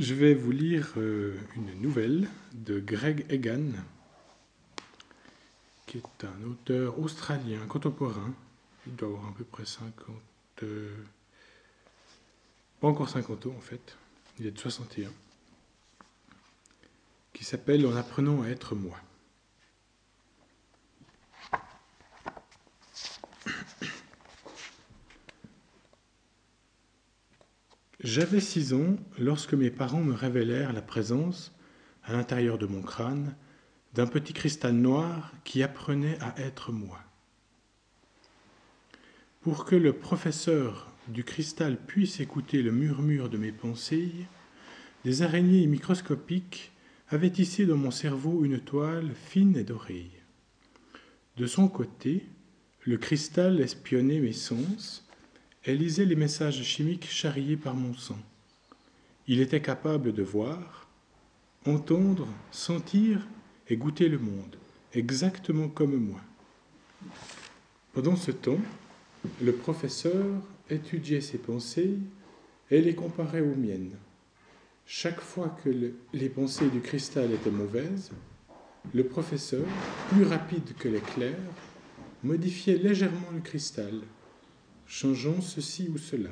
Je vais vous lire euh, une nouvelle de Greg Egan, qui est un auteur australien contemporain. Il doit avoir à peu près 50. euh, pas encore 50 ans en fait. Il est de 61. Qui s'appelle En apprenant à être moi. J'avais six ans lorsque mes parents me révélèrent la présence, à l'intérieur de mon crâne, d'un petit cristal noir qui apprenait à être moi. Pour que le professeur du cristal puisse écouter le murmure de mes pensées, des araignées microscopiques avaient tissé dans mon cerveau une toile fine et dorée. De son côté, le cristal espionnait mes sens et lisait les messages chimiques charriés par mon sang. Il était capable de voir, entendre, sentir et goûter le monde, exactement comme moi. Pendant ce temps, le professeur étudiait ses pensées et les comparait aux miennes. Chaque fois que le- les pensées du cristal étaient mauvaises, le professeur, plus rapide que l'éclair, modifiait légèrement le cristal, changeant ceci ou cela,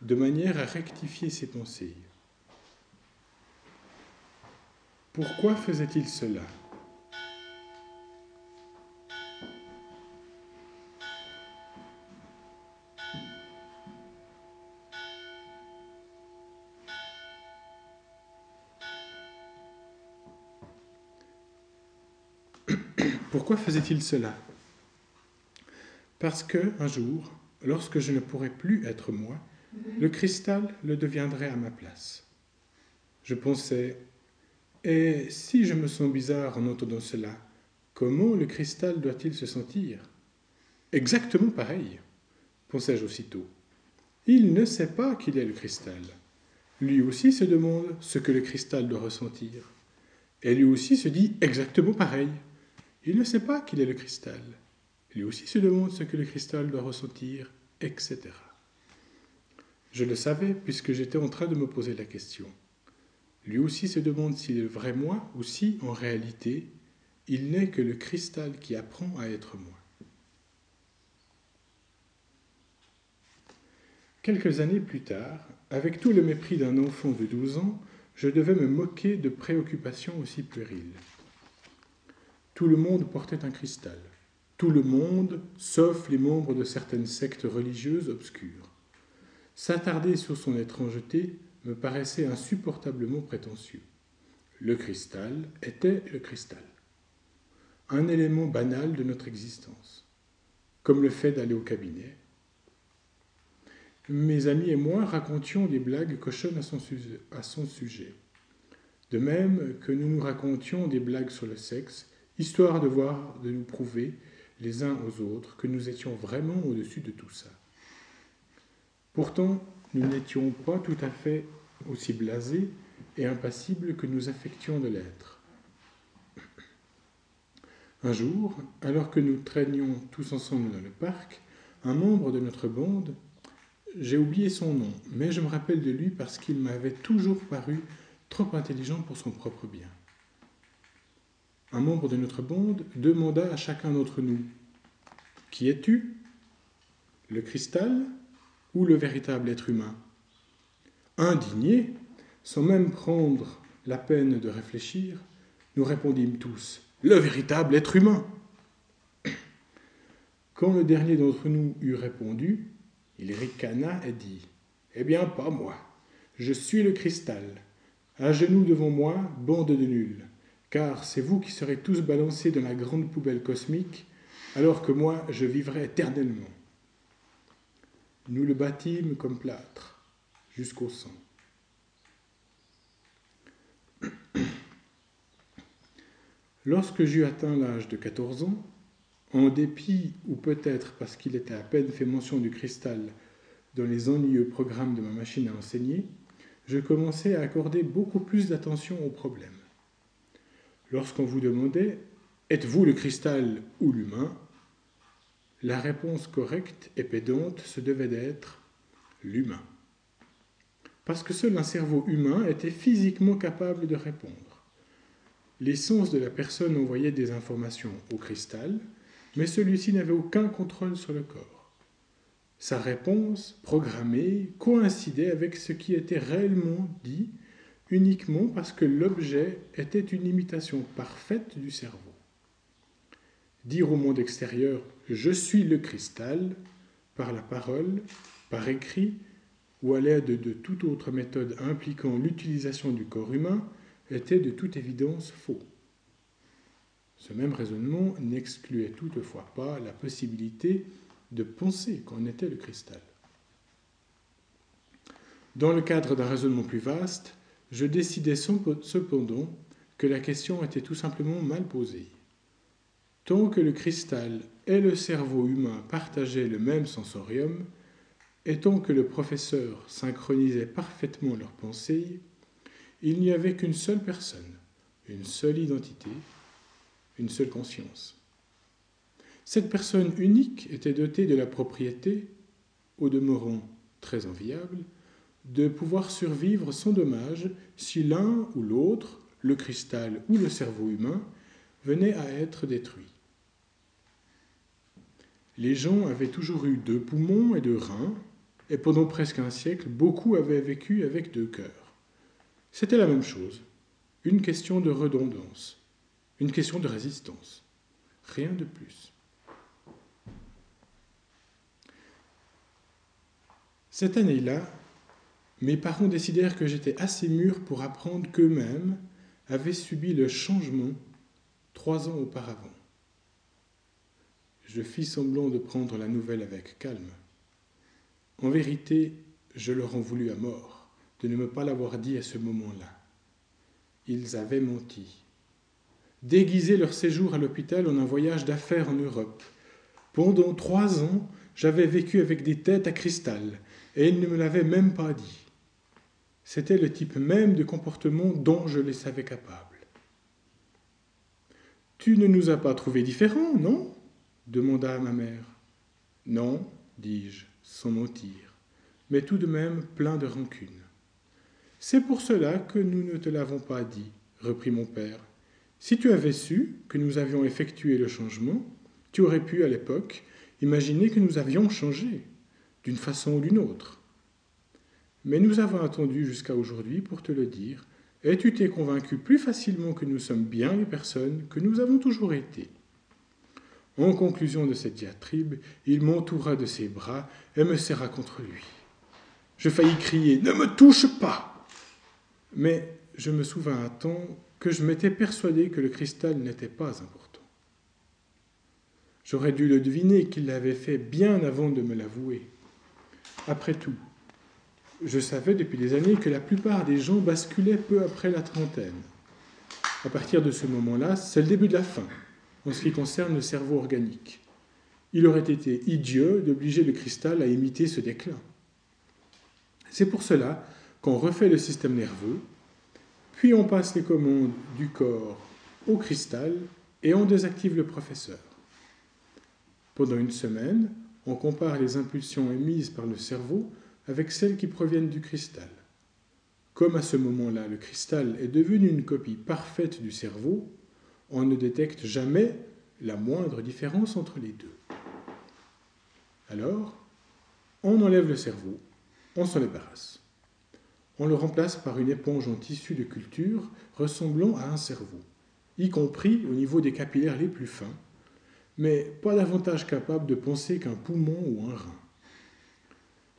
de manière à rectifier ses pensées. Pourquoi faisait-il cela? Pourquoi faisait-il cela? Parce que, un jour, lorsque je ne pourrais plus être moi, le cristal le deviendrait à ma place. Je pensais, et si je me sens bizarre en entendant cela, comment le cristal doit-il se sentir? Exactement pareil, pensai-je aussitôt. Il ne sait pas qu'il est le cristal. Lui aussi se demande ce que le cristal doit ressentir. Et lui aussi se dit exactement pareil. Il ne sait pas qu'il est le cristal. Lui aussi se demande ce que le cristal doit ressentir, etc. Je le savais puisque j'étais en train de me poser la question. Lui aussi se demande s'il est vrai moi ou si, en réalité, il n'est que le cristal qui apprend à être moi. Quelques années plus tard, avec tout le mépris d'un enfant de 12 ans, je devais me moquer de préoccupations aussi puériles. Tout le monde portait un cristal. Tout le monde, sauf les membres de certaines sectes religieuses obscures. S'attarder sur son étrangeté me paraissait insupportablement prétentieux. Le cristal était le cristal. Un élément banal de notre existence. Comme le fait d'aller au cabinet. Mes amis et moi racontions des blagues cochonnes à son, à son sujet. De même que nous nous racontions des blagues sur le sexe, histoire de voir, de nous prouver les uns aux autres que nous étions vraiment au-dessus de tout ça. Pourtant, nous n'étions pas tout à fait aussi blasés et impassibles que nous affections de l'être. Un jour, alors que nous traînions tous ensemble dans le parc, un membre de notre bande, j'ai oublié son nom, mais je me rappelle de lui parce qu'il m'avait toujours paru trop intelligent pour son propre bien. Un membre de notre bande demanda à chacun d'entre nous Qui es-tu? Le cristal ou le véritable être humain? Indignés, sans même prendre la peine de réfléchir, nous répondîmes tous Le véritable être humain Quand le dernier d'entre nous eut répondu, il ricana et dit Eh bien, pas moi. Je suis le cristal. À genoux devant moi, bande de nuls, car c'est vous qui serez tous balancés dans la grande poubelle cosmique, alors que moi, je vivrai éternellement. Nous le bâtîmes comme plâtre, jusqu'au sang. Lorsque j'eus atteint l'âge de 14 ans, en dépit, ou peut-être parce qu'il était à peine fait mention du cristal dans les ennuyeux programmes de ma machine à enseigner, je commençais à accorder beaucoup plus d'attention aux problèmes. Lorsqu'on vous demandait Êtes-vous le cristal ou l'humain la réponse correcte et pédante se devait d'être l'humain. parce que seul un cerveau humain était physiquement capable de répondre. Les sens de la personne envoyaient des informations au cristal, mais celui-ci n'avait aucun contrôle sur le corps. Sa réponse, programmée, coïncidait avec ce qui était réellement dit uniquement parce que l'objet était une imitation parfaite du cerveau. Dire au monde extérieur ⁇ Je suis le cristal ⁇ par la parole, par écrit ou à l'aide de toute autre méthode impliquant l'utilisation du corps humain était de toute évidence faux. Ce même raisonnement n'excluait toutefois pas la possibilité de penser qu'en était le cristal. Dans le cadre d'un raisonnement plus vaste, je décidai cependant que la question était tout simplement mal posée. Tant que le cristal et le cerveau humain partageaient le même sensorium, et tant que le professeur synchronisait parfaitement leurs pensées, il n'y avait qu'une seule personne, une seule identité, une seule conscience. Cette personne unique était dotée de la propriété, au demeurant très enviable, de pouvoir survivre sans dommage si l'un ou l'autre, le cristal ou le cerveau humain, venait à être détruit. Les gens avaient toujours eu deux poumons et deux reins, et pendant presque un siècle, beaucoup avaient vécu avec deux cœurs. C'était la même chose, une question de redondance, une question de résistance, rien de plus. Cette année-là, mes parents décidèrent que j'étais assez mûr pour apprendre qu'eux-mêmes avaient subi le changement trois ans auparavant. Je fis semblant de prendre la nouvelle avec calme. En vérité, je leur en voulu à mort de ne me pas l'avoir dit à ce moment-là. Ils avaient menti. Déguisé leur séjour à l'hôpital en un voyage d'affaires en Europe. Pendant trois ans, j'avais vécu avec des têtes à cristal, et ils ne me l'avaient même pas dit. C'était le type même de comportement dont je les savais capables. Tu ne nous as pas trouvés différents, non? demanda ma mère. Non, dis-je, sans mentir, mais tout de même plein de rancune. C'est pour cela que nous ne te l'avons pas dit, reprit mon père. Si tu avais su que nous avions effectué le changement, tu aurais pu, à l'époque, imaginer que nous avions changé, d'une façon ou d'une autre. Mais nous avons attendu jusqu'à aujourd'hui pour te le dire, et tu t'es convaincu plus facilement que nous sommes bien les personnes que nous avons toujours été. En conclusion de cette diatribe, il m'entoura de ses bras et me serra contre lui. Je faillis crier Ne me touche pas Mais je me souvins à temps que je m'étais persuadé que le cristal n'était pas important. J'aurais dû le deviner qu'il l'avait fait bien avant de me l'avouer. Après tout, je savais depuis des années que la plupart des gens basculaient peu après la trentaine. À partir de ce moment-là, c'est le début de la fin en ce qui concerne le cerveau organique. Il aurait été idiot d'obliger le cristal à imiter ce déclin. C'est pour cela qu'on refait le système nerveux, puis on passe les commandes du corps au cristal et on désactive le professeur. Pendant une semaine, on compare les impulsions émises par le cerveau avec celles qui proviennent du cristal. Comme à ce moment-là, le cristal est devenu une copie parfaite du cerveau, on ne détecte jamais la moindre différence entre les deux. Alors, on enlève le cerveau, on s'en débarrasse. On le remplace par une éponge en tissu de culture ressemblant à un cerveau, y compris au niveau des capillaires les plus fins, mais pas davantage capable de penser qu'un poumon ou un rein.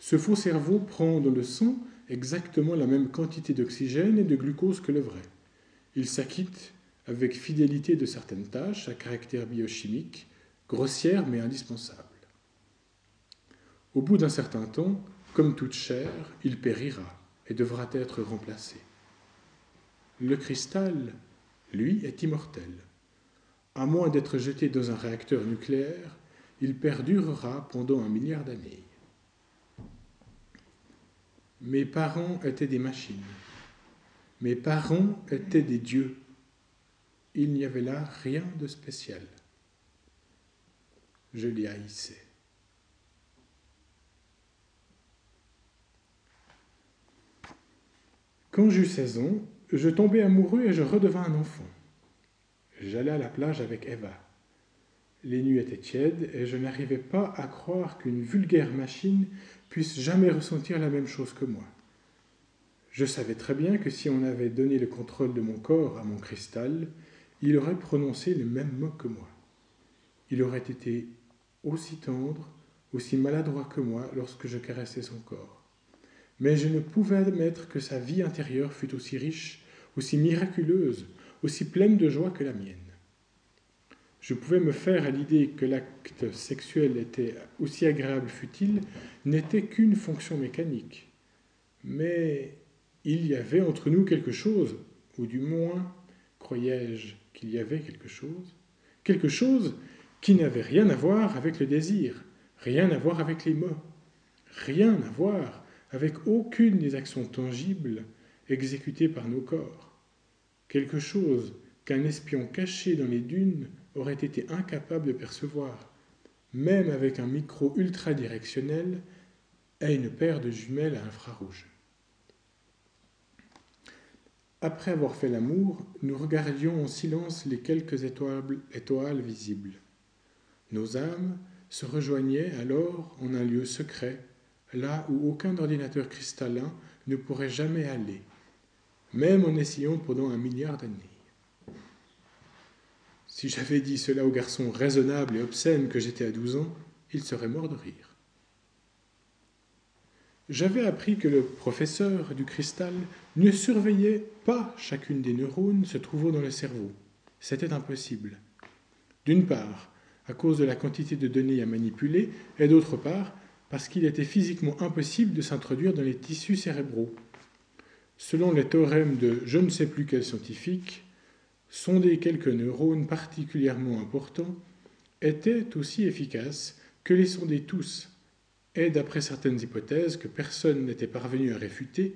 Ce faux cerveau prend dans le sang exactement la même quantité d'oxygène et de glucose que le vrai. Il s'acquitte avec fidélité de certaines tâches à caractère biochimique, grossières mais indispensables. Au bout d'un certain temps, comme toute chair, il périra et devra être remplacé. Le cristal, lui, est immortel. À moins d'être jeté dans un réacteur nucléaire, il perdurera pendant un milliard d'années. Mes parents étaient des machines. Mes parents étaient des dieux il n'y avait là rien de spécial. Je les haïssais. Quand j'eus 16 ans, je tombai amoureux et je redevins un enfant. J'allais à la plage avec Eva. Les nuits étaient tièdes et je n'arrivais pas à croire qu'une vulgaire machine puisse jamais ressentir la même chose que moi. Je savais très bien que si on avait donné le contrôle de mon corps à mon cristal, il aurait prononcé le même mot que moi. Il aurait été aussi tendre, aussi maladroit que moi lorsque je caressais son corps. Mais je ne pouvais admettre que sa vie intérieure fût aussi riche, aussi miraculeuse, aussi pleine de joie que la mienne. Je pouvais me faire à l'idée que l'acte sexuel était aussi agréable fut-il, n'était qu'une fonction mécanique. Mais il y avait entre nous quelque chose, ou du moins croyais-je qu'il y avait quelque chose, quelque chose qui n'avait rien à voir avec le désir, rien à voir avec les mots, rien à voir avec aucune des actions tangibles exécutées par nos corps, quelque chose qu'un espion caché dans les dunes aurait été incapable de percevoir, même avec un micro ultra-directionnel et une paire de jumelles à infrarouge. Après avoir fait l'amour, nous regardions en silence les quelques étoiles visibles. Nos âmes se rejoignaient alors en un lieu secret, là où aucun ordinateur cristallin ne pourrait jamais aller, même en essayant pendant un milliard d'années. Si j'avais dit cela au garçon raisonnable et obscène que j'étais à douze ans, il serait mort de rire. J'avais appris que le professeur du cristal ne surveillait pas chacune des neurones se trouvant dans le cerveau. C'était impossible. D'une part, à cause de la quantité de données à manipuler, et d'autre part, parce qu'il était physiquement impossible de s'introduire dans les tissus cérébraux. Selon les théorèmes de je ne sais plus quel scientifique, sonder quelques neurones particulièrement importants était aussi efficace que les sonder tous, et d'après certaines hypothèses que personne n'était parvenu à réfuter,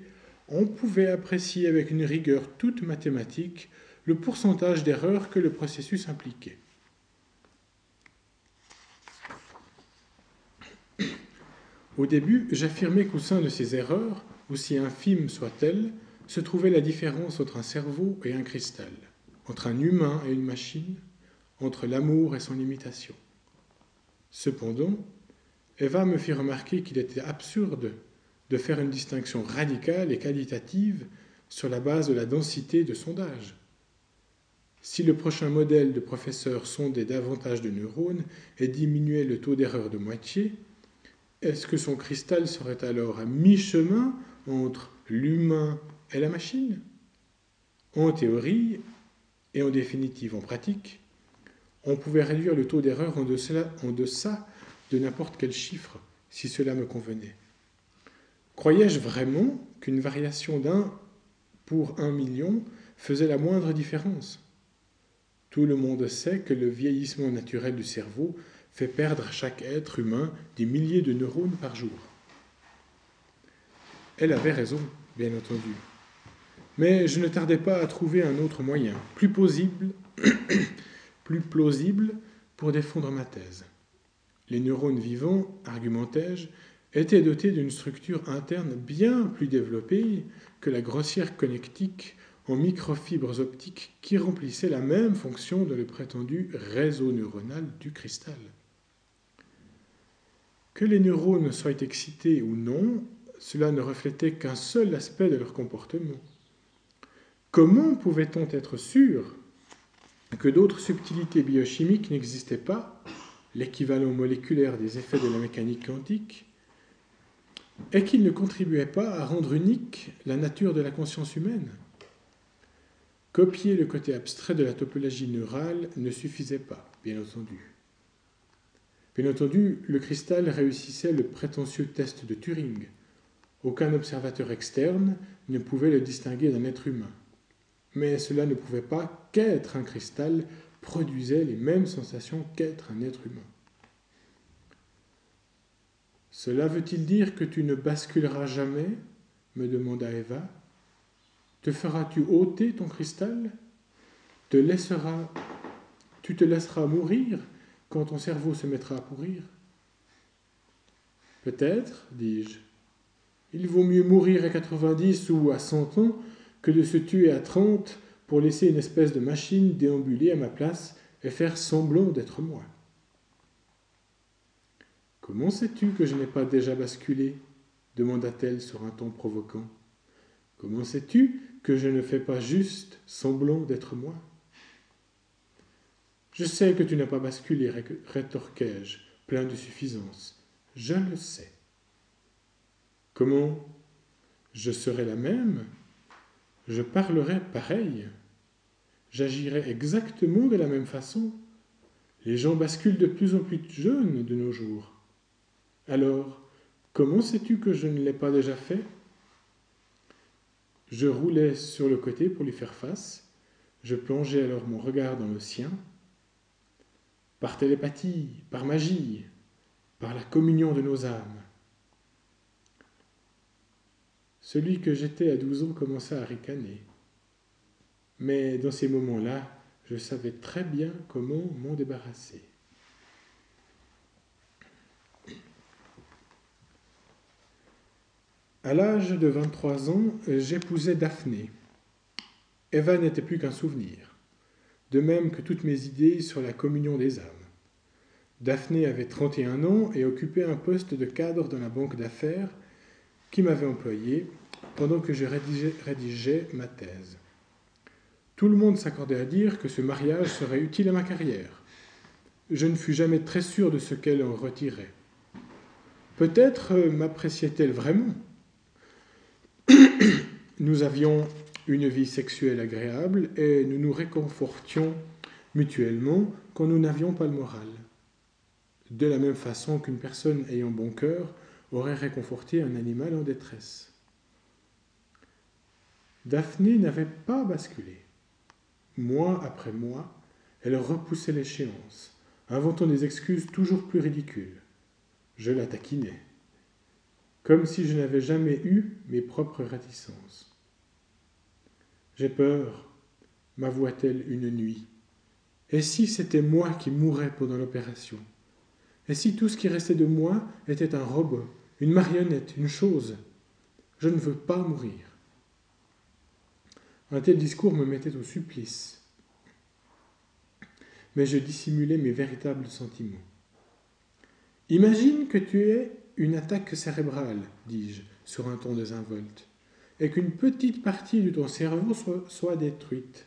on pouvait apprécier avec une rigueur toute mathématique le pourcentage d'erreurs que le processus impliquait. Au début, j'affirmais qu'au sein de ces erreurs, aussi infimes soient-elles, se trouvait la différence entre un cerveau et un cristal, entre un humain et une machine, entre l'amour et son imitation. Cependant, Eva me fit remarquer qu'il était absurde de faire une distinction radicale et qualitative sur la base de la densité de sondage. Si le prochain modèle de professeur sondait davantage de neurones et diminuait le taux d'erreur de moitié, est-ce que son cristal serait alors à mi-chemin entre l'humain et la machine? En théorie, et en définitive en pratique, on pouvait réduire le taux d'erreur en deçà, de n'importe quel chiffre, si cela me convenait. Croyais-je vraiment qu'une variation d'un pour un million faisait la moindre différence? Tout le monde sait que le vieillissement naturel du cerveau fait perdre à chaque être humain des milliers de neurones par jour. Elle avait raison, bien entendu. Mais je ne tardais pas à trouver un autre moyen, plus plausible, pour défendre ma thèse. Les neurones vivants, argumentai-je, étaient dotés d'une structure interne bien plus développée que la grossière connectique en microfibres optiques qui remplissait la même fonction de le prétendu réseau neuronal du cristal. Que les neurones soient excités ou non, cela ne reflétait qu'un seul aspect de leur comportement. Comment pouvait-on être sûr que d'autres subtilités biochimiques n'existaient pas l'équivalent moléculaire des effets de la mécanique quantique, et qu'il ne contribuait pas à rendre unique la nature de la conscience humaine? Copier le côté abstrait de la topologie neurale ne suffisait pas, bien entendu. Bien entendu, le cristal réussissait le prétentieux test de Turing. Aucun observateur externe ne pouvait le distinguer d'un être humain. Mais cela ne pouvait pas qu'être un cristal produisait les mêmes sensations qu'être un être humain. Cela veut-il dire que tu ne basculeras jamais me demanda Eva. Te feras-tu ôter ton cristal? Te laisseras, Tu te laisseras mourir quand ton cerveau se mettra à pourrir? Peut-être, dis-je. Il vaut mieux mourir à 90 ou à 100 ans que de se tuer à trente pour laisser une espèce de machine déambuler à ma place et faire semblant d'être moi. Comment sais-tu que je n'ai pas déjà basculé? demanda-t-elle sur un ton provoquant. Comment sais-tu que je ne fais pas juste semblant d'être moi? Je sais que tu n'as pas basculé, rétorquai-je, plein de suffisance. Je le sais. Comment? Je serai la même? Je parlerai pareil J'agirai exactement de la même façon Les gens basculent de plus en plus jeunes de nos jours. Alors, comment sais-tu que je ne l'ai pas déjà fait? Je roulais sur le côté pour lui faire face. Je plongeais alors mon regard dans le sien. Par télépathie, par magie, par la communion de nos âmes. Celui que j'étais à douze ans commença à ricaner. Mais dans ces moments-là, je savais très bien comment m'en débarrasser. À l'âge de 23 ans, j'épousais Daphné. Eva n'était plus qu'un souvenir, de même que toutes mes idées sur la communion des âmes. Daphné avait 31 ans et occupait un poste de cadre dans la banque d'affaires qui m'avait employé pendant que je rédigeais, ma thèse. Tout le monde s'accordait à dire que ce mariage serait utile à ma carrière. Je ne fus jamais très sûr de ce qu'elle en retirait. Peut-être euh, m'appréciait-elle vraiment? Nous avions une vie sexuelle agréable et nous nous réconfortions mutuellement quand nous n'avions pas le moral. De la même façon qu'une personne ayant bon cœur aurait réconforté un animal en détresse. Daphné n'avait pas basculé. Mois après mois, elle repoussait l'échéance, inventant des excuses toujours plus ridicules. Je la taquinais comme si je n'avais jamais eu mes propres réticences. J'ai peur, m'avoua-t-elle une nuit. Et si c'était moi qui mourais pendant l'opération? Et si tout ce qui restait de moi était un robot, une marionnette, une chose Je ne veux pas mourir. Un tel discours me mettait au supplice. Mais je dissimulais mes véritables sentiments. Imagine que tu es une attaque cérébrale, dis-je, sur un ton désinvolte, et qu'une petite partie de ton cerveau soit, détruite.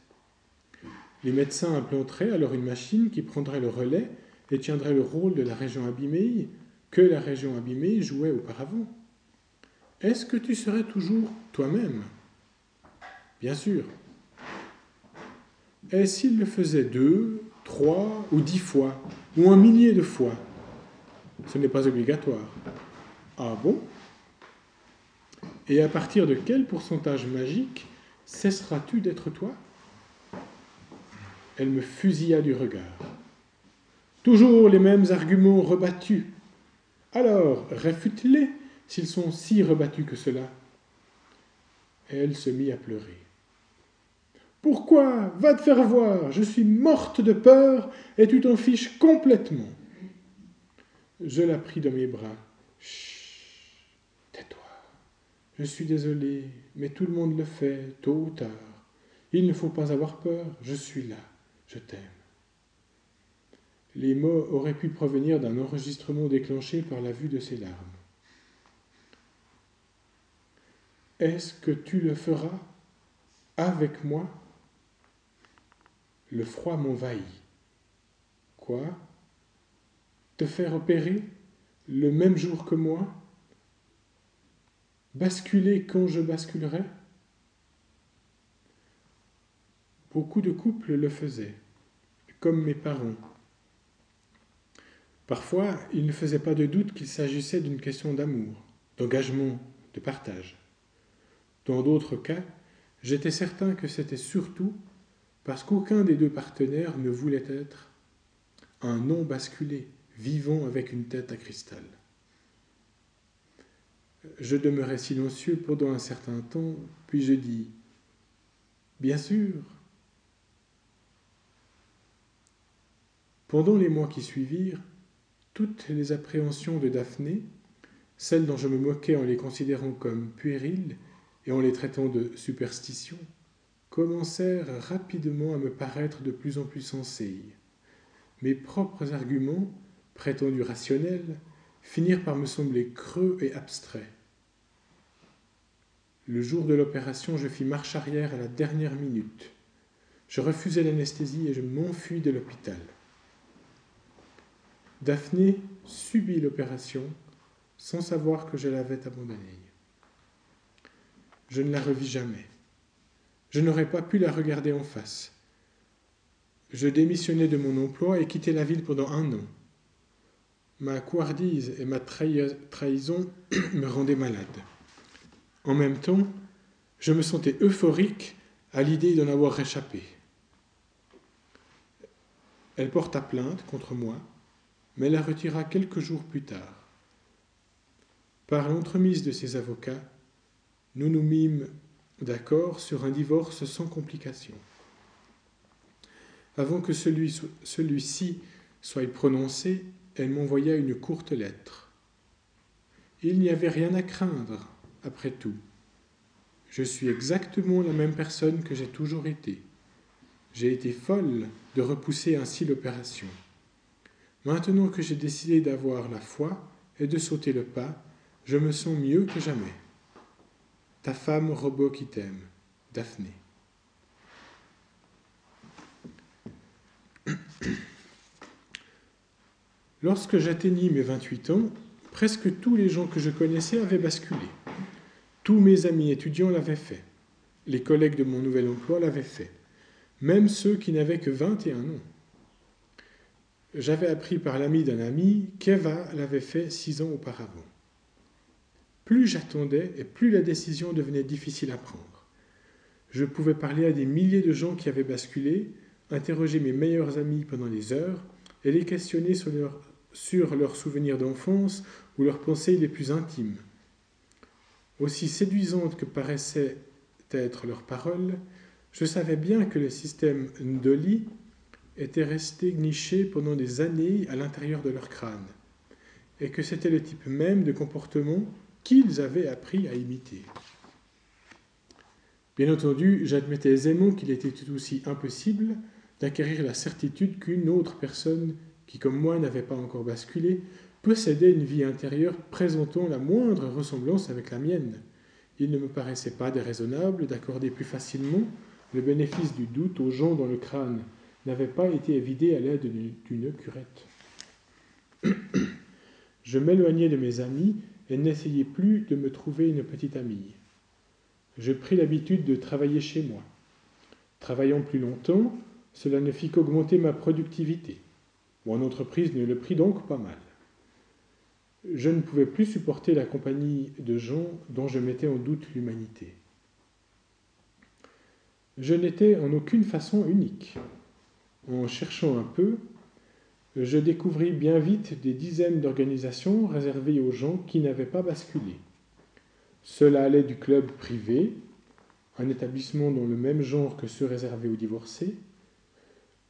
Les médecins implanteraient alors une machine qui prendrait le relais et tiendrait le rôle de la région abîmée que la région abîmée jouait auparavant. Est-ce que tu serais toujours toi-même? Bien sûr. Et s'il le faisait deux, trois ou dix fois, ou un millier de fois ce n'est pas obligatoire. Ah bon? Et à partir de quel pourcentage magique cesseras-tu d'être toi? Elle me fusilla du regard. Toujours les mêmes arguments rebattus. Alors, réfute-les s'ils sont si rebattus que cela. Elle se mit à pleurer. Pourquoi Va te faire voir, je suis morte de peur et tu t'en fiches complètement. Je la pris dans mes bras. Chut, tais-toi. Je suis désolé, mais tout le monde le fait, tôt ou tard. Il ne faut pas avoir peur, je suis là, je t'aime. Les mots auraient pu provenir d'un enregistrement déclenché par la vue de ses larmes. Est-ce que tu le feras avec moi? Le froid m'envahit. Quoi? Te faire opérer le même jour que moi? Basculer quand je basculerai? Beaucoup de couples le faisaient, comme mes parents. Parfois, ils ne faisaient pas de doute qu'il s'agissait d'une question d'amour, d'engagement, de partage. Dans d'autres cas, j'étais certain que c'était surtout parce qu'aucun des deux partenaires ne voulait être un non basculé, vivons avec une tête à cristal. Je demeurai silencieux pendant un certain temps, puis je dis Bien sûr. Pendant les mois qui suivirent, toutes les appréhensions de Daphné, celles dont je me moquais en les considérant comme puériles, et en les traitant de superstitions, commencèrent rapidement à me paraître de plus en plus sensés. Mes propres arguments, prétendus rationnels, finirent par me sembler creux et abstraits. Le jour de l'opération, je fis marche arrière à la dernière minute. Je refusai l'anesthésie et je m'enfuis de l'hôpital. Daphné subit l'opération sans savoir que je l'avais abandonnée. Je ne la revis jamais. Je n'aurais pas pu la regarder en face. Je démissionnai de mon emploi et quittai la ville pendant un an. Ma couardise et ma trahison me rendaient malade. En même temps, je me sentais euphorique à l'idée d'en avoir échappé. Elle porta plainte contre moi, mais la retira quelques jours plus tard. Par l'entremise de ses avocats, nous nous mîmes d'accord sur un divorce sans complications. Avant que celui-ci soit prononcé, elle m'envoya une courte lettre. Il n'y avait rien à craindre, après tout. Je suis exactement la même personne que j'ai toujours été. J'ai été folle de repousser ainsi l'opération. Maintenant que j'ai décidé d'avoir la foi et de sauter le pas, je me sens mieux que jamais. Ta femme robot qui t'aime, Daphné. Lorsque j'atteignis mes 28 ans, presque tous les gens que je connaissais avaient basculé. Tous mes amis étudiants l'avaient fait. Les collègues de mon nouvel emploi l'avaient fait. Même ceux qui n'avaient que 21 ans. J'avais appris par l'ami d'un ami qu'Eva l'avait fait six ans auparavant. Plus j'attendais et plus la décision devenait difficile à prendre. Je pouvais parler à des milliers de gens qui avaient basculé, interroger mes meilleurs amis pendant des heures et les questionner sur, leurs souvenirs d'enfance ou leurs pensées les plus intimes. Aussi séduisantes que paraissaient être leurs paroles, je savais bien que le système Ndoli était resté niché pendant des années à l'intérieur de leur crâne, et que c'était le type même de comportement qu'ils avaient appris à imiter. Bien entendu, j'admettais aisément qu'il était tout aussi impossible d'acquérir la certitude qu'une autre personne qui, comme moi, n'avait pas encore basculé, possédait une vie intérieure présentant la moindre ressemblance avec la mienne. Il ne me paraissait pas déraisonnable d'accorder plus facilement le bénéfice du doute aux gens dont le crâne n'avait pas été vidé à l'aide d'une curette. Je m'éloignai de mes amis et n'essayez plus de me trouver une petite amie. Je pris l'habitude de travailler chez moi. Travaillant plus longtemps, cela ne fit qu'augmenter ma productivité. Mon entreprise ne le prit donc pas mal. Je ne pouvais plus supporter la compagnie de gens dont je mettais en doute l'humanité. Je n'étais en aucune façon unique. En cherchant un peu, je découvris bien vite des dizaines d'organisations réservées aux gens qui n'avaient pas basculé. Cela allait du club privé, un établissement dans le même genre que ceux réservés aux divorcés,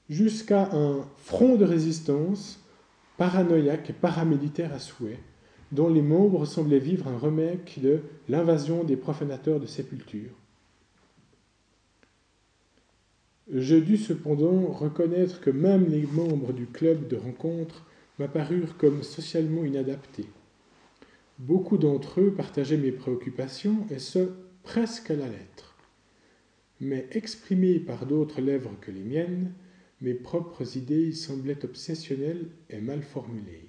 jusqu'à un front de résistance paranoïaque et paramilitaire à souhait, dont les membres semblaient vivre un remake de l'invasion des profanateurs de sépultures. Je dus cependant reconnaître que même les membres du club de rencontre m'apparurent comme socialement inadaptés. Beaucoup d'entre eux partageaient mes préoccupations, et ce, presque à la lettre. Mais exprimées par d'autres lèvres que les miennes, mes propres idées semblaient obsessionnelles et mal formulées.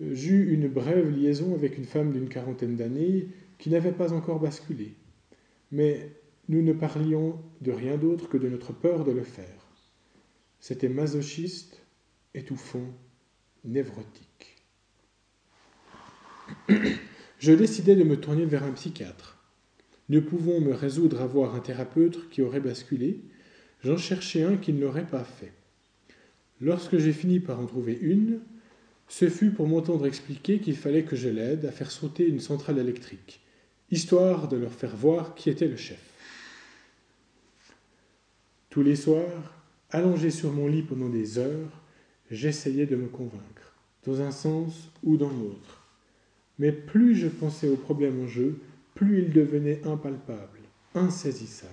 J'eus une brève liaison avec une femme d'une quarantaine d'années qui n'avait pas encore basculé, mais nous ne parlions de rien d'autre que de notre peur de le faire. C'était masochiste, étouffant, névrotique. Je décidai de me tourner vers un psychiatre. Ne pouvant me résoudre à voir un thérapeute qui aurait basculé, j'en cherchai un qui ne l'aurait pas fait. Lorsque j'ai fini par en trouver une, ce fut pour m'entendre expliquer qu'il fallait que je l'aide à faire sauter une centrale électrique, histoire de leur faire voir qui était le chef. Tous les soirs, allongé sur mon lit pendant des heures, j'essayais de me convaincre, dans un sens ou dans l'autre. Mais plus je pensais au problème en jeu, plus il devenait impalpable, insaisissable.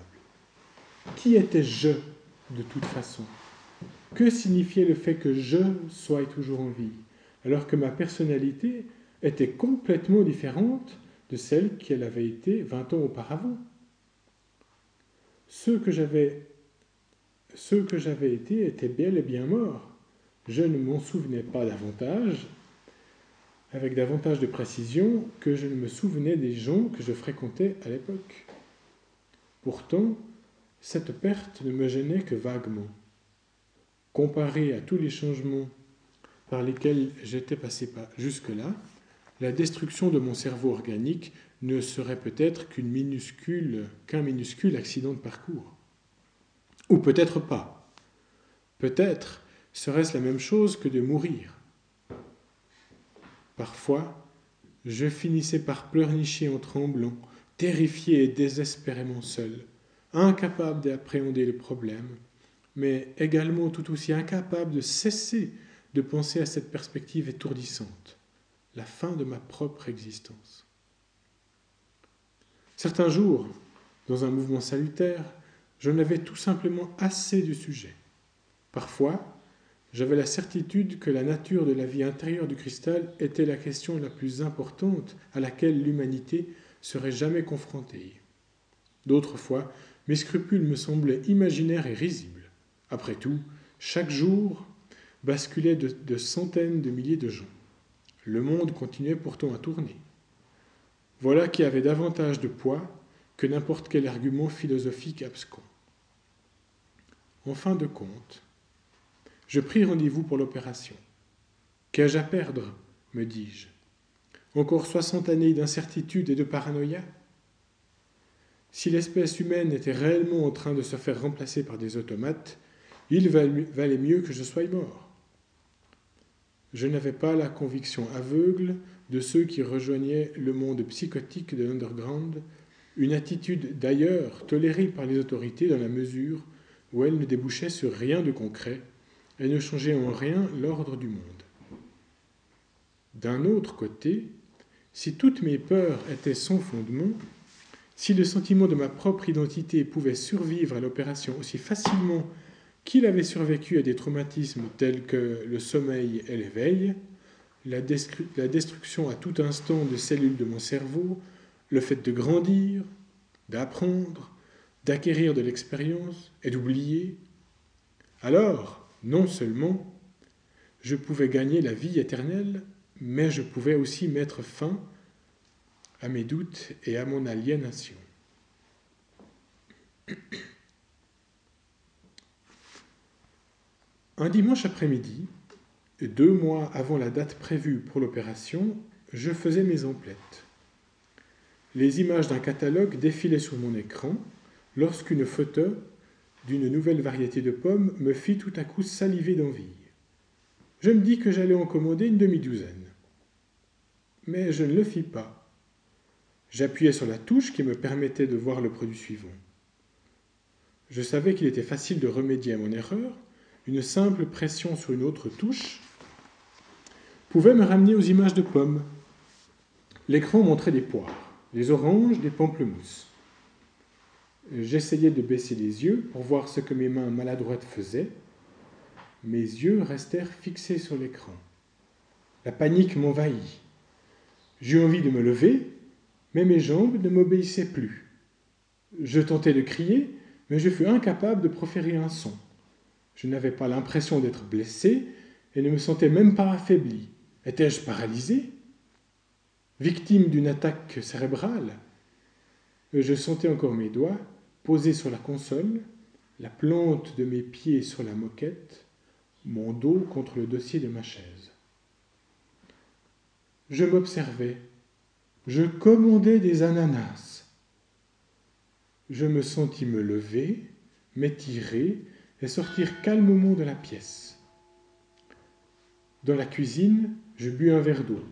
Qui était je de toute façon? Que signifiait le fait que je sois toujours en vie, alors que ma personnalité était complètement différente de celle qu'elle avait été vingt ans auparavant? Ceux que j'avais ceux que j'avais été étaient bel et bien morts. Je ne m'en souvenais pas davantage, avec davantage de précision que je ne me souvenais des gens que je fréquentais à l'époque. Pourtant, cette perte ne me gênait que vaguement. Comparée à tous les changements par lesquels j'étais passé jusque-là, la destruction de mon cerveau organique ne serait peut-être qu'un minuscule accident de parcours. Ou peut-être pas. Peut-être serait-ce la même chose que de mourir. Parfois, je finissais par pleurnicher en tremblant, terrifié et désespérément seul, incapable d'appréhender le problème, mais également tout aussi incapable de cesser de penser à cette perspective étourdissante, la fin de ma propre existence. Certains jours, dans un mouvement salutaire, J'en avais tout simplement assez du sujet. Parfois, j'avais la certitude que la nature de la vie intérieure du cristal était la question la plus importante à laquelle l'humanité serait jamais confrontée. D'autres fois, mes scrupules me semblaient imaginaires et risibles. Après tout, chaque jour basculait de, centaines de milliers de gens. Le monde continuait pourtant à tourner. Voilà qui avait davantage de poids que n'importe quel argument philosophique abscon. En fin de compte, je pris rendez-vous pour l'opération. Qu'ai-je à perdre me dis-je. Encore soixante années d'incertitude et de paranoïa Si l'espèce humaine était réellement en train de se faire remplacer par des automates, il valait mieux que je sois mort. Je n'avais pas la conviction aveugle de ceux qui rejoignaient le monde psychotique de l'underground, une attitude d'ailleurs tolérée par les autorités dans la mesure où elle ne débouchait sur rien de concret et ne changeait en rien l'ordre du monde. D'un autre côté, si toutes mes peurs étaient sans fondement, si le sentiment de ma propre identité pouvait survivre à l'opération aussi facilement qu'il avait survécu à des traumatismes tels que le sommeil et l'éveil, la, destruction à tout instant de cellules de mon cerveau, le fait de grandir, d'apprendre, d'acquérir de l'expérience et d'oublier, alors, non seulement je pouvais gagner la vie éternelle, mais je pouvais aussi mettre fin à mes doutes et à mon aliénation. Un dimanche après-midi, deux mois avant la date prévue pour l'opération, je faisais mes emplettes. Les images d'un catalogue défilaient sur mon écran lorsqu'une photo d'une nouvelle variété de pommes me fit tout à coup saliver d'envie. Je me dis que j'allais en commander une demi-douzaine. Mais je ne le fis pas. J'appuyai sur la touche qui me permettait de voir le produit suivant. Je savais qu'il était facile de remédier à mon erreur. Une simple pression sur une autre touche pouvait me ramener aux images de pommes. L'écran montrait des poires, des oranges, des pamplemousses. J'essayais de baisser les yeux pour voir ce que mes mains maladroites faisaient. Mes yeux restèrent fixés sur l'écran. La panique m'envahit. J'eus envie de me lever, mais mes jambes ne m'obéissaient plus. Je tentais de crier, mais je fus incapable de proférer un son. Je n'avais pas l'impression d'être blessé et ne me sentais même pas affaibli. Étais-je paralysé? Victime d'une attaque cérébrale Je sentais encore mes doigts posé sur la console, la plante de mes pieds sur la moquette, mon dos contre le dossier de ma chaise. Je m'observais, je commandais des ananas. Je me sentis me lever, m'étirer et sortir calmement de la pièce. Dans la cuisine, je bus un verre d'eau.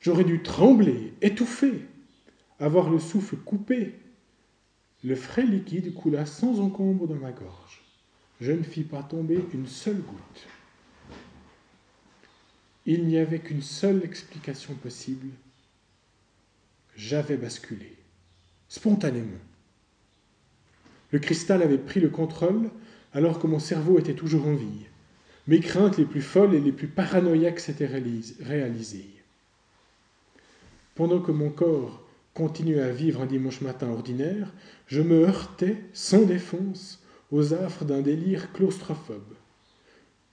J'aurais dû trembler, étouffer, avoir le souffle coupé, le frais liquide coula sans encombre dans ma gorge. Je ne fis pas tomber une seule goutte. Il n'y avait qu'une seule explication possible. J'avais basculé, spontanément. Le cristal avait pris le contrôle alors que mon cerveau était toujours en vie. Mes craintes les plus folles et les plus paranoïaques s'étaient réalisées. Pendant que mon corps continuait à vivre un dimanche matin ordinaire, je me heurtais, sans défense, aux affres d'un délire claustrophobe.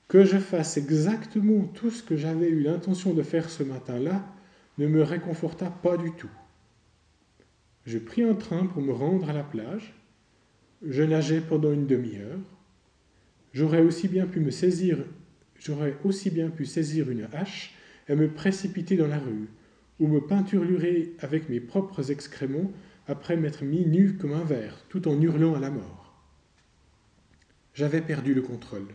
Que je fasse exactement tout ce que j'avais eu l'intention de faire ce matin-là ne me réconforta pas du tout. Je pris un train pour me rendre à la plage. Je nageais pendant une demi-heure. J'aurais aussi bien pu me saisir, j'aurais aussi bien pu saisir une hache et me précipiter dans la rue, ou me peinturer avec mes propres excréments après m'être mis nu comme un verre, tout en hurlant à la mort. J'avais perdu le contrôle.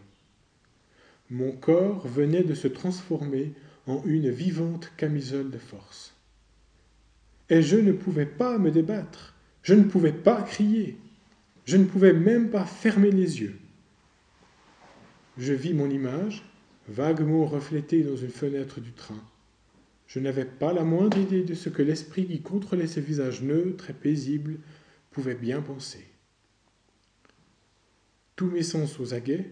Mon corps venait de se transformer en une vivante camisole de force. Et je ne pouvais pas me débattre, je ne pouvais pas crier, je ne pouvais même pas fermer les yeux. Je vis mon image, vaguement reflétée dans une fenêtre du train. Je n'avais pas la moindre idée de ce que l'esprit qui contrôlait ce visage neutre et paisible pouvait bien penser. Tous mes sens aux aguets,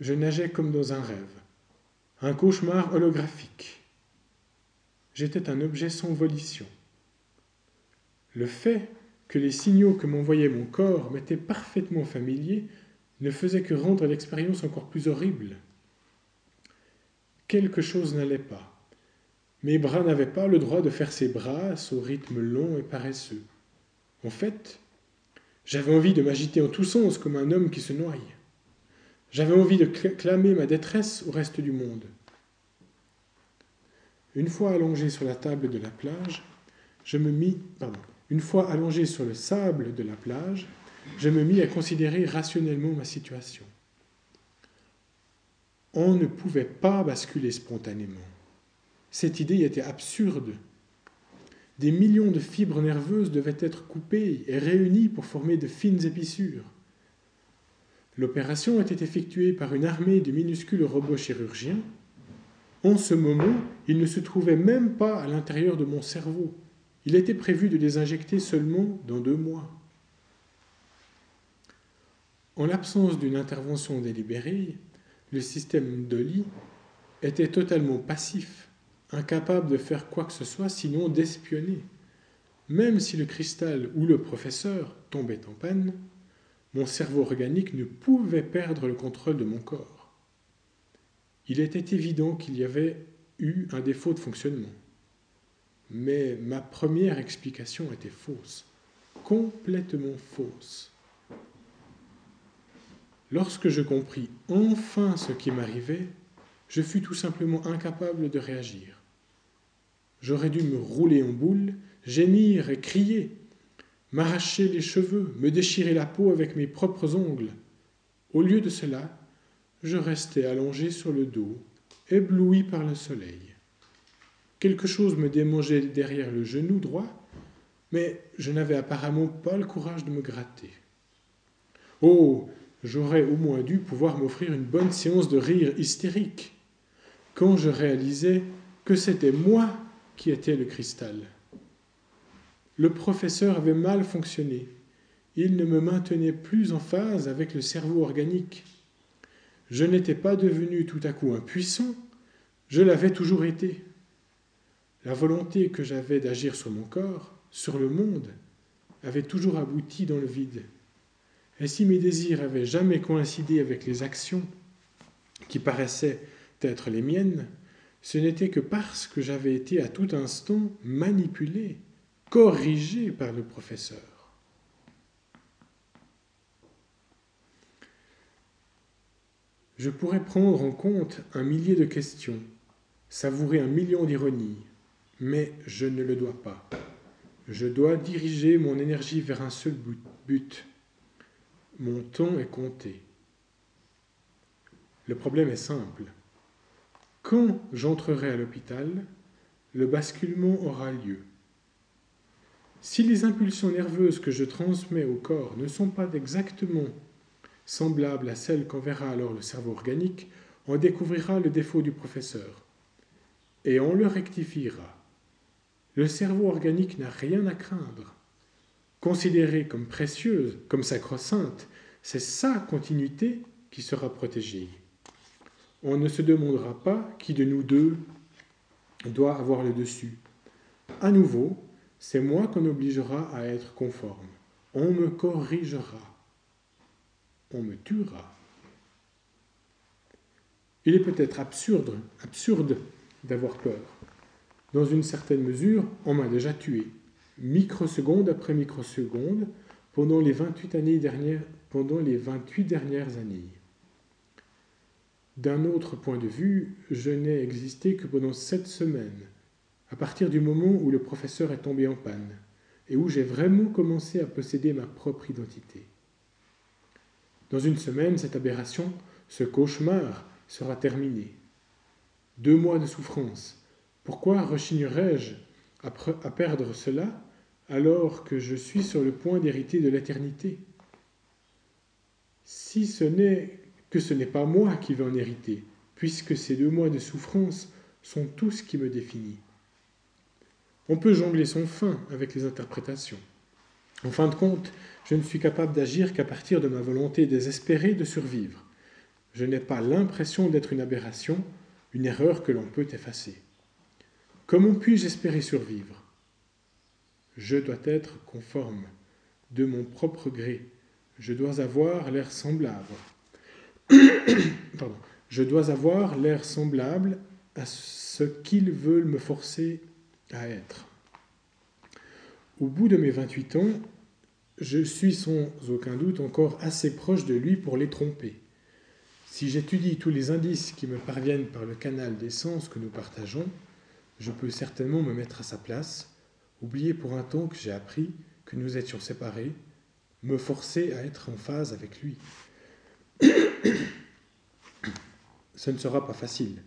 je nageais comme dans un rêve, un cauchemar holographique. J'étais un objet sans volition. Le fait que les signaux que m'envoyait mon corps m'étaient parfaitement familiers ne faisait que rendre l'expérience encore plus horrible. Quelque chose n'allait pas. Mes bras n'avaient pas le droit de faire ces brasses au rythme long et paresseux. En fait, j'avais envie de m'agiter en tous sens comme un homme qui se noie. J'avais envie de clamer ma détresse au reste du monde. Une fois allongé sur la table de la plage, je me mis, une fois allongé sur le sable de la plage, je me mis à considérer rationnellement ma situation. On ne pouvait pas basculer spontanément. Cette idée était absurde. Des millions de fibres nerveuses devaient être coupées et réunies pour former de fines épissures. L'opération était effectuée par une armée de minuscules robots chirurgiens. En ce moment, ils ne se trouvaient même pas à l'intérieur de mon cerveau. Il était prévu de les injecter seulement dans deux mois. En l'absence d'une intervention délibérée, le système Dolly était totalement passif, incapable de faire quoi que ce soit sinon d'espionner. Même si le cristal ou le professeur tombaient en panne, mon cerveau organique ne pouvait perdre le contrôle de mon corps. Il était évident qu'il y avait eu un défaut de fonctionnement. Mais ma première explication était fausse, complètement fausse. Lorsque je compris enfin ce qui m'arrivait, je fus tout simplement incapable de réagir. J'aurais dû me rouler en boule, gémir et crier, m'arracher les cheveux, me déchirer la peau avec mes propres ongles. Au lieu de cela, je restais allongé sur le dos, ébloui par le soleil. Quelque chose me démangeait derrière le genou droit, mais je n'avais apparemment pas le courage de me gratter. Oh, j'aurais au moins dû pouvoir m'offrir une bonne séance de rire hystérique, quand je réalisais que c'était moi qui étais le cristal. Le professeur avait mal fonctionné. Il ne me maintenait plus en phase avec le cerveau organique. Je n'étais pas devenu tout à coup impuissant, je l'avais toujours été. La volonté que j'avais d'agir sur mon corps, sur le monde, avait toujours abouti dans le vide. Et si mes désirs avaient jamais coïncidé avec les actions qui paraissaient être les miennes, ce n'était que parce que j'avais été à tout instant manipulé, corrigé par le professeur. Je pourrais prendre en compte un millier de questions, savourer un million d'ironies, mais je ne le dois pas. Je dois diriger mon énergie vers un seul but. Mon temps est compté. Le problème est simple. Quand j'entrerai à l'hôpital, le basculement aura lieu. Si les impulsions nerveuses que je transmets au corps ne sont pas exactement semblables à celles qu'enverra alors le cerveau organique, on découvrira le défaut du professeur et on le rectifiera. le cerveau organique n'a rien à craindre. Considérée comme précieuse, comme sacro-sainte, c'est sa continuité qui sera protégée. On ne se demandera pas qui de nous deux doit avoir le dessus. À nouveau, c'est moi qu'on obligera à être conforme. On me corrigera. On me tuera. Il est peut-être absurde, absurde d'avoir peur. Dans une certaine mesure, on m'a déjà tué, microseconde après microseconde, pendant les 28 années dernières, pendant les 28 dernières années. D'un autre point de vue, je n'ai existé que pendant sept semaines, à partir du moment où le professeur est tombé en panne, et où j'ai vraiment commencé à posséder ma propre identité. Dans une semaine, cette aberration, ce cauchemar, sera terminé. Deux mois de souffrance. Pourquoi rechignerais-je à perdre cela alors que je suis sur le point d'hériter de l'éternité? Si ce n'est que ce n'est pas moi qui vais en hériter, puisque ces deux mois de souffrance sont tout ce qui me définit. On peut jongler son fin avec les interprétations. En fin de compte, je ne suis capable d'agir qu'à partir de ma volonté désespérée de survivre. Je n'ai pas l'impression d'être une aberration, une erreur que l'on peut effacer. Comment puis-je espérer survivre? Je dois être conforme, de mon propre gré. Je dois avoir l'air semblable. Je dois avoir l'air semblable à ce qu'ils veulent me forcer à être. Au bout de mes 28 ans, je suis sans aucun doute encore assez proche de lui pour les tromper. Si j'étudie tous les indices qui me parviennent par le canal des sens que nous partageons, je peux certainement me mettre à sa place, oublier pour un temps que j'ai appris que nous étions séparés, me forcer à être en phase avec lui. Ce ne sera pas facile.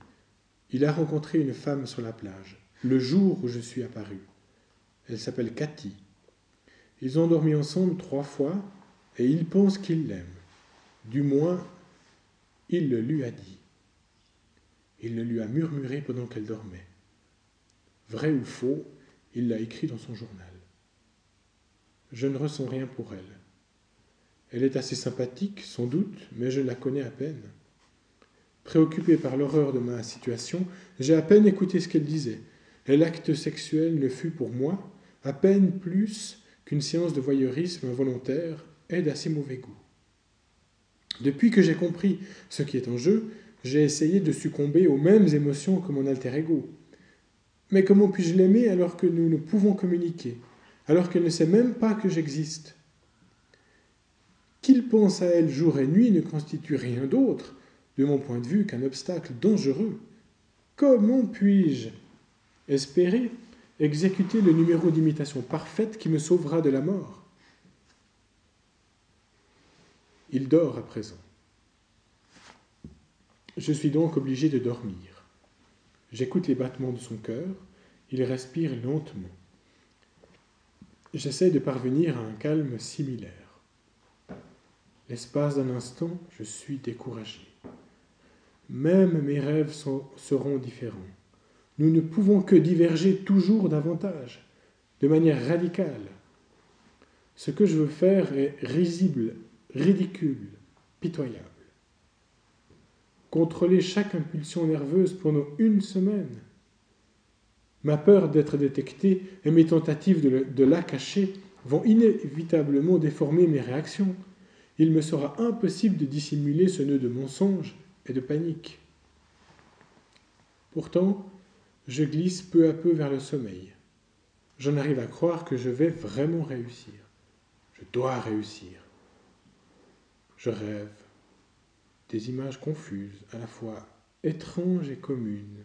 Il a rencontré une femme sur la plage, le jour où je suis apparu. Elle s'appelle Cathy. Ils ont dormi ensemble trois fois et il pense qu'il l'aime. Du moins, il le lui a dit. Il le lui a murmuré pendant qu'elle dormait. Vrai ou faux, il l'a écrit dans son journal. Je ne ressens rien pour elle. Elle est assez sympathique, sans doute, mais je la connais à peine. Préoccupé par l'horreur de ma situation, j'ai à peine écouté ce qu'elle disait, et l'acte sexuel ne fut pour moi à peine plus qu'une séance de voyeurisme volontaire et d'assez mauvais goût. Depuis que j'ai compris ce qui est en jeu, j'ai essayé de succomber aux mêmes émotions que mon alter ego. Mais comment puis-je l'aimer alors que nous ne pouvons communiquer, alors qu'elle ne sait même pas que j'existe? Qu'il pense à elle jour et nuit ne constitue rien d'autre, de mon point de vue, qu'un obstacle dangereux. Comment puis-je espérer exécuter le numéro d'imitation parfaite qui me sauvera de la mort? Il dort à présent. Je suis donc obligé de dormir. J'écoute les battements de son cœur, il respire lentement. J'essaie de parvenir à un calme similaire. L'espace d'un instant, je suis découragé. Même mes rêves seront différents. Nous ne pouvons que diverger toujours davantage, de manière radicale. Ce que je veux faire est risible, ridicule, pitoyable. Contrôler chaque impulsion nerveuse pendant une semaine. Ma peur d'être détecté et mes tentatives de, de la cacher vont inévitablement déformer mes réactions. Il me sera impossible de dissimuler ce nœud de mensonge et de panique. Pourtant, je glisse peu à peu vers le sommeil. J'en arrive à croire que je vais vraiment réussir. Je dois réussir. Je rêve. Des images confuses, à la fois étranges et communes.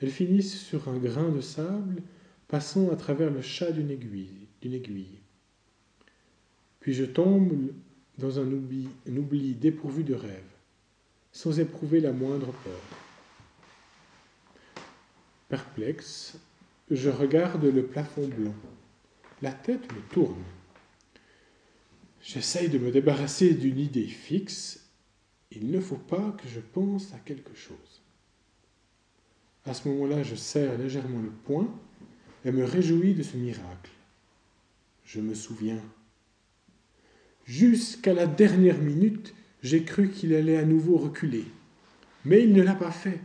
Elles finissent sur un grain de sable passant à travers le chat d'une aiguille, d'une aiguille. Puis je tombe dans un oubli, dépourvu de rêve, sans éprouver la moindre peur. Perplexe, je regarde le plafond blanc. La tête me tourne. J'essaye de me débarrasser d'une idée fixe. Il ne faut pas que je pense à quelque chose. À ce moment-là, je serre légèrement le poing et me réjouis de ce miracle. Je me souviens. Jusqu'à la dernière minute, j'ai cru qu'il allait à nouveau reculer. Mais il ne l'a pas fait.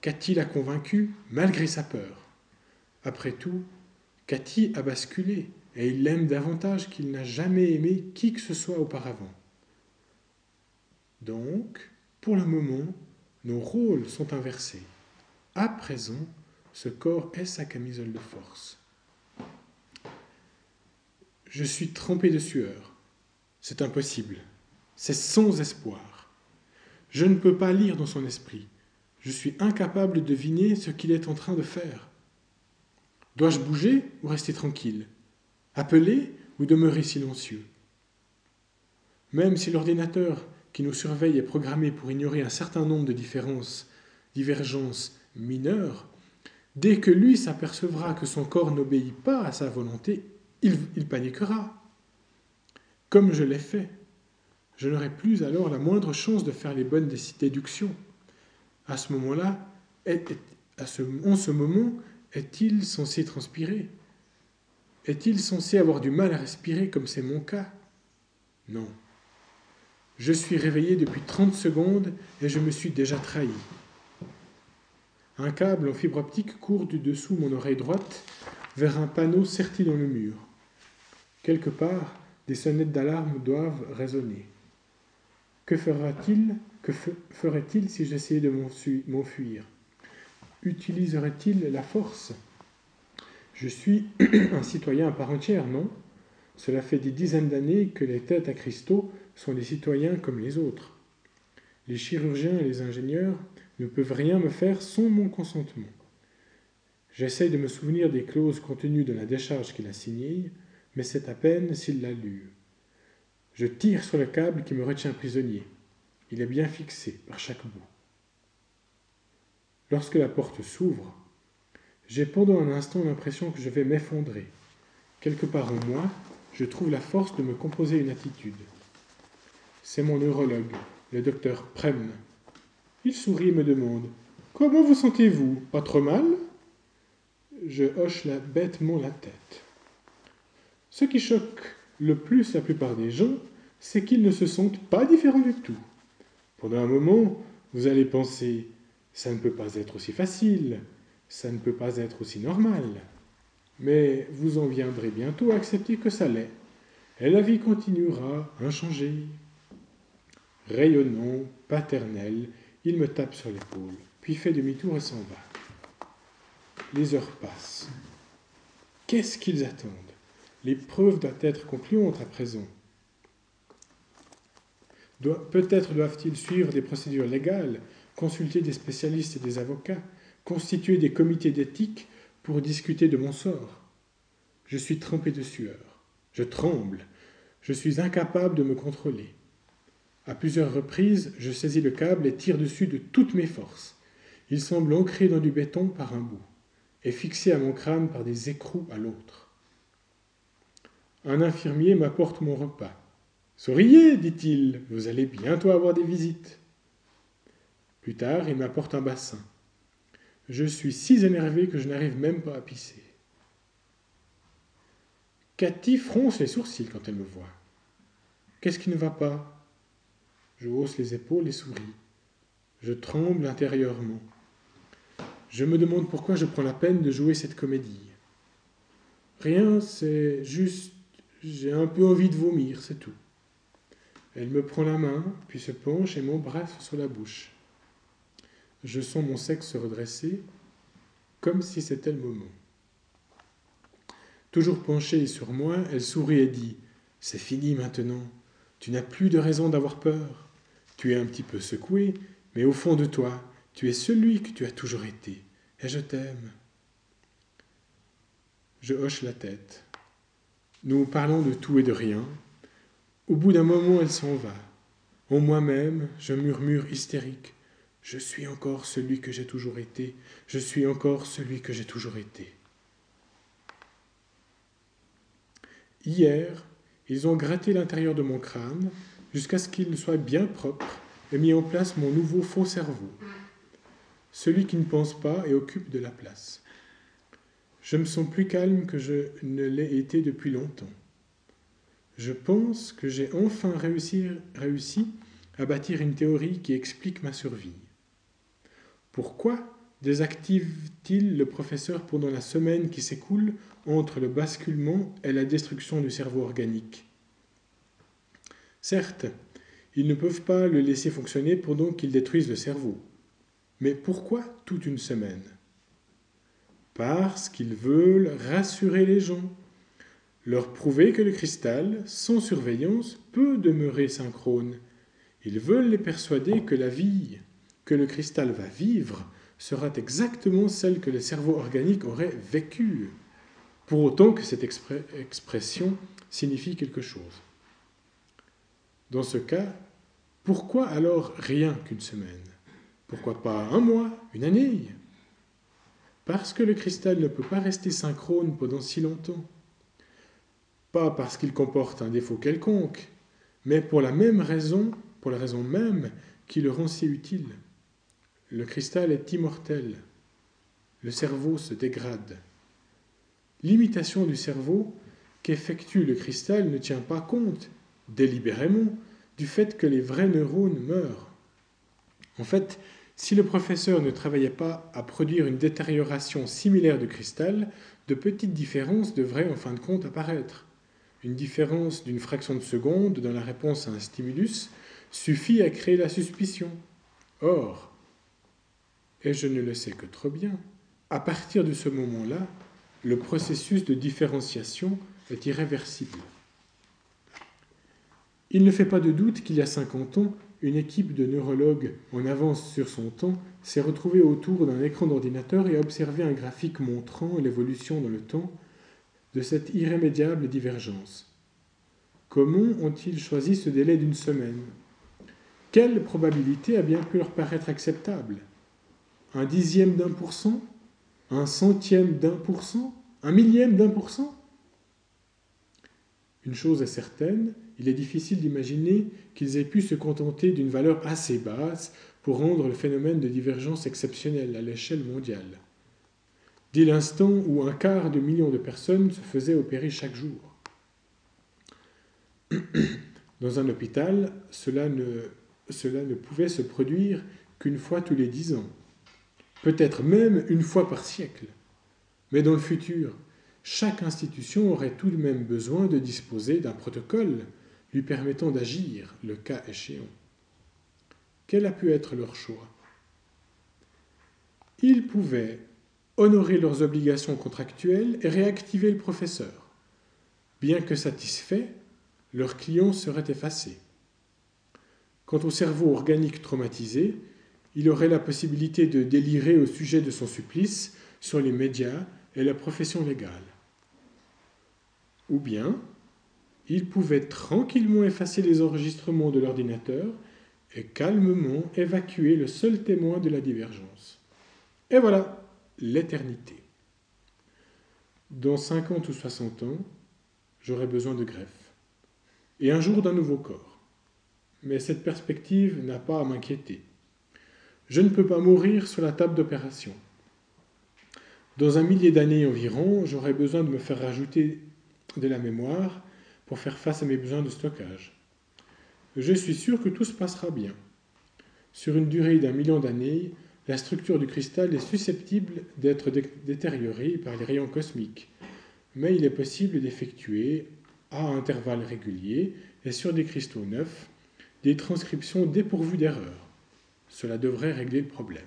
Cathy l'a convaincu, malgré sa peur. Après tout, Cathy a basculé, et il l'aime davantage qu'il n'a jamais aimé qui que ce soit auparavant. Donc, pour le moment, nos rôles sont inversés. À présent, ce corps est sa camisole de force. Je suis trempé de sueur. C'est impossible. C'est sans espoir. Je ne peux pas lire dans son esprit. Je suis incapable de deviner ce qu'il est en train de faire. Dois-je bouger ou rester tranquille? Appeler ou demeurer silencieux? Même si l'ordinateur qui nous surveille est programmé pour ignorer un certain nombre de différences, divergences mineures, dès que lui s'apercevra que son corps n'obéit pas à sa volonté, il, il paniquera. Comme je l'ai fait, je n'aurai plus alors la moindre chance de faire les bonnes déductions. À ce moment-là, en ce moment, est-il censé transpirer? Est-il censé avoir du mal à respirer comme c'est mon cas? Non. Je suis réveillé depuis 30 secondes et je me suis déjà trahi. Un câble en fibre optique court du dessous mon oreille droite vers un panneau serti dans le mur. Quelque part, des sonnettes d'alarme doivent résonner. Que fera-t-il Que ferait-il si j'essayais de m'enfuir? Utiliserait-il la force? Je suis un citoyen à part entière, non? Cela fait des dizaines d'années que les têtes à cristaux sont des citoyens comme les autres. Les chirurgiens et les ingénieurs ne peuvent rien me faire sans mon consentement. J'essaye de me souvenir des clauses contenues dans la décharge qu'il a signée, mais c'est à peine s'il l'a lue. Je tire sur le câble qui me retient prisonnier. Il est bien fixé par chaque bout. Lorsque la porte s'ouvre, j'ai pendant un instant l'impression que je vais m'effondrer. Quelque part en moi, je trouve la force de me composer une attitude. C'est mon neurologue, le docteur Prem. Il sourit et me demande Comment vous sentez-vous? Pas trop mal Je hoche la, bêtement la tête. Ce qui choque le plus la plupart des gens, c'est qu'ils ne se sentent pas différents du tout. Pendant un moment, vous allez penser, ça ne peut pas être aussi facile, ça ne peut pas être aussi normal. Mais vous en viendrez bientôt à accepter que ça l'est, et la vie continuera inchangée. Rayonnant, paternel, il me tape sur l'épaule, puis fait demi-tour et s'en va. Les heures passent. Qu'est-ce qu'ils attendent? L'épreuve doit être concluante à présent. Peut-être doivent-ils suivre des procédures légales, consulter des spécialistes et des avocats, constituer des comités d'éthique pour discuter de mon sort. Je suis trempé de sueur. Je tremble. Je suis incapable de me contrôler. À plusieurs reprises, je saisis le câble et tire dessus de toutes mes forces. Il semble ancré dans du béton par un bout et fixé à mon crâne par des écrous à l'autre. Un infirmier m'apporte mon repas. Souriez, dit-il, vous allez bientôt avoir des visites. Plus tard, il m'apporte un bassin. Je suis si énervé que je n'arrive même pas à pisser. Cathy fronce les sourcils quand elle me voit. Qu'est-ce qui ne va pas? Je hausse les épaules et souris. Je tremble intérieurement. Je me demande pourquoi je prends la peine de jouer cette comédie. Rien, c'est juste j'ai un peu envie de vomir, c'est tout. Elle me prend la main, puis se penche et m'embrasse sur la bouche. Je sens mon sexe se redresser, comme si c'était le moment. Toujours penchée sur moi, elle sourit et dit C'est fini maintenant. Tu n'as plus de raison d'avoir peur. Tu es un petit peu secoué, mais au fond de toi, tu es celui que tu as toujours été, et je t'aime. Je hoche la tête. Nous parlons de tout et de rien. Au bout d'un moment, elle s'en va. En moi-même, je murmure hystérique. Je suis encore celui que j'ai toujours été. Je suis encore celui que j'ai toujours été. Hier, ils ont gratté l'intérieur de mon crâne jusqu'à ce qu'il soit bien propre et mis en place mon nouveau faux cerveau, celui qui ne pense pas et occupe de la place. Je me sens plus calme que je ne l'ai été depuis longtemps. Je pense que j'ai enfin réussi, à bâtir une théorie qui explique ma survie. Pourquoi désactive-t-il le professeur pendant la semaine qui s'écoule entre le basculement et la destruction du cerveau organique? Certes, ils ne peuvent pas le laisser fonctionner pendant qu'il détruise le cerveau. Mais pourquoi toute une semaine? Parce qu'ils veulent rassurer les gens, leur prouver que le cristal, sans surveillance, peut demeurer synchrone. Ils veulent les persuader que la vie que le cristal va vivre sera exactement celle que le cerveau organique aurait vécue, pour autant que cette expression signifie quelque chose. Dans ce cas, pourquoi alors rien qu'une semaine? Pourquoi pas un mois, une année? Parce que le cristal ne peut pas rester synchrone pendant si longtemps. Pas parce qu'il comporte un défaut quelconque, mais pour la même raison, pour la raison même qui le rend si utile. Le cristal est immortel. Le cerveau se dégrade. L'imitation du cerveau qu'effectue le cristal ne tient pas compte, délibérément, du fait que les vrais neurones meurent. En fait, si le professeur ne travaillait pas à produire une détérioration similaire du cristal, de petites différences devraient en fin de compte apparaître. Une différence d'une fraction de seconde dans la réponse à un stimulus suffit à créer la suspicion. Or, et je ne le sais que trop bien, à partir de ce moment-là, le processus de différenciation est irréversible. Il ne fait pas de doute qu'il y a 50 ans, une équipe de neurologues en avance sur son temps s'est retrouvée autour d'un écran d'ordinateur et a observé un graphique montrant l'évolution dans le temps de cette irrémédiable divergence. Comment ont-ils choisi ce délai d'une semaine? Quelle probabilité a bien pu leur paraître acceptable? Un dixième d'un pour cent, un centième d'un pour cent, un millième d'un pour cent? Une chose est certaine, il est difficile d'imaginer qu'ils aient pu se contenter d'une valeur assez basse pour rendre le phénomène de divergence exceptionnel à l'échelle mondiale. Dès l'instant où un quart de million de personnes se faisaient opérer chaque jour. Dans un hôpital, cela ne, pouvait se produire qu'une fois tous les dix ans peut-être même une fois par siècle. Mais dans le futur, chaque institution aurait tout de même besoin de disposer d'un protocole lui permettant d'agir le cas échéant. Quel a pu être leur choix? Ils pouvaient honorer leurs obligations contractuelles et réactiver le professeur. Bien que satisfaits, leurs clients seraient effacés. Quant au cerveau organique traumatisé, il aurait la possibilité de délirer au sujet de son supplice sur les médias et la profession légale. Ou bien, il pouvait tranquillement effacer les enregistrements de l'ordinateur et calmement évacuer le seul témoin de la divergence. Et voilà, l'éternité. Dans 50 ou 60 ans, j'aurai besoin de greffe. Et un jour d'un nouveau corps. Mais cette perspective n'a pas à m'inquiéter. Je ne peux pas mourir sur la table d'opération. Dans un millier d'années environ, j'aurai besoin de me faire rajouter de la mémoire pour faire face à mes besoins de stockage. Je suis sûr que tout se passera bien. Sur une durée d'un million d'années, la structure du cristal est susceptible d'être détériorée par les rayons cosmiques, mais il est possible d'effectuer, à intervalles réguliers et sur des cristaux neufs, des transcriptions dépourvues d'erreurs. Cela devrait régler le problème.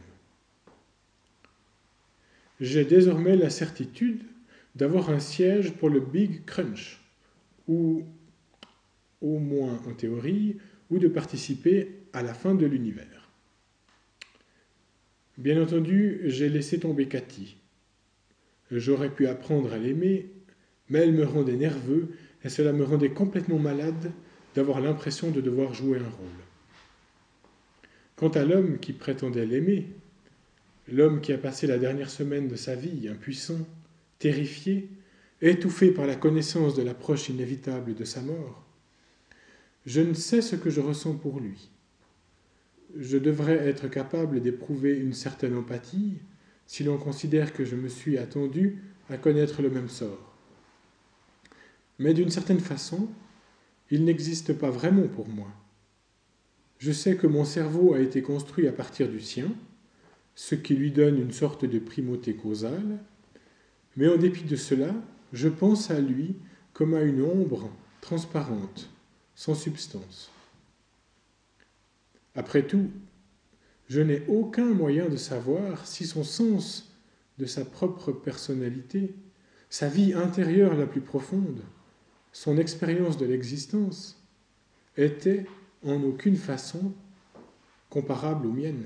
J'ai désormais la certitude d'avoir un siège pour le Big Crunch, ou au moins en théorie, ou de participer à la fin de l'univers. Bien entendu, j'ai laissé tomber Cathy. J'aurais pu apprendre à l'aimer, mais elle me rendait nerveux et cela me rendait complètement malade d'avoir l'impression de devoir jouer un rôle. Quant à l'homme qui prétendait l'aimer, l'homme qui a passé la dernière semaine de sa vie impuissant, terrifié, étouffé par la connaissance de l'approche inévitable de sa mort, je ne sais ce que je ressens pour lui. Je devrais être capable d'éprouver une certaine empathie si l'on considère que je me suis attendu à connaître le même sort. Mais d'une certaine façon, il n'existe pas vraiment pour moi. Je sais que mon cerveau a été construit à partir du sien, ce qui lui donne une sorte de primauté causale, mais en dépit de cela, je pense à lui comme à une ombre transparente, sans substance. Après tout, je n'ai aucun moyen de savoir si son sens de sa propre personnalité, sa vie intérieure la plus profonde, son expérience de l'existence, était en aucune façon comparable aux miennes.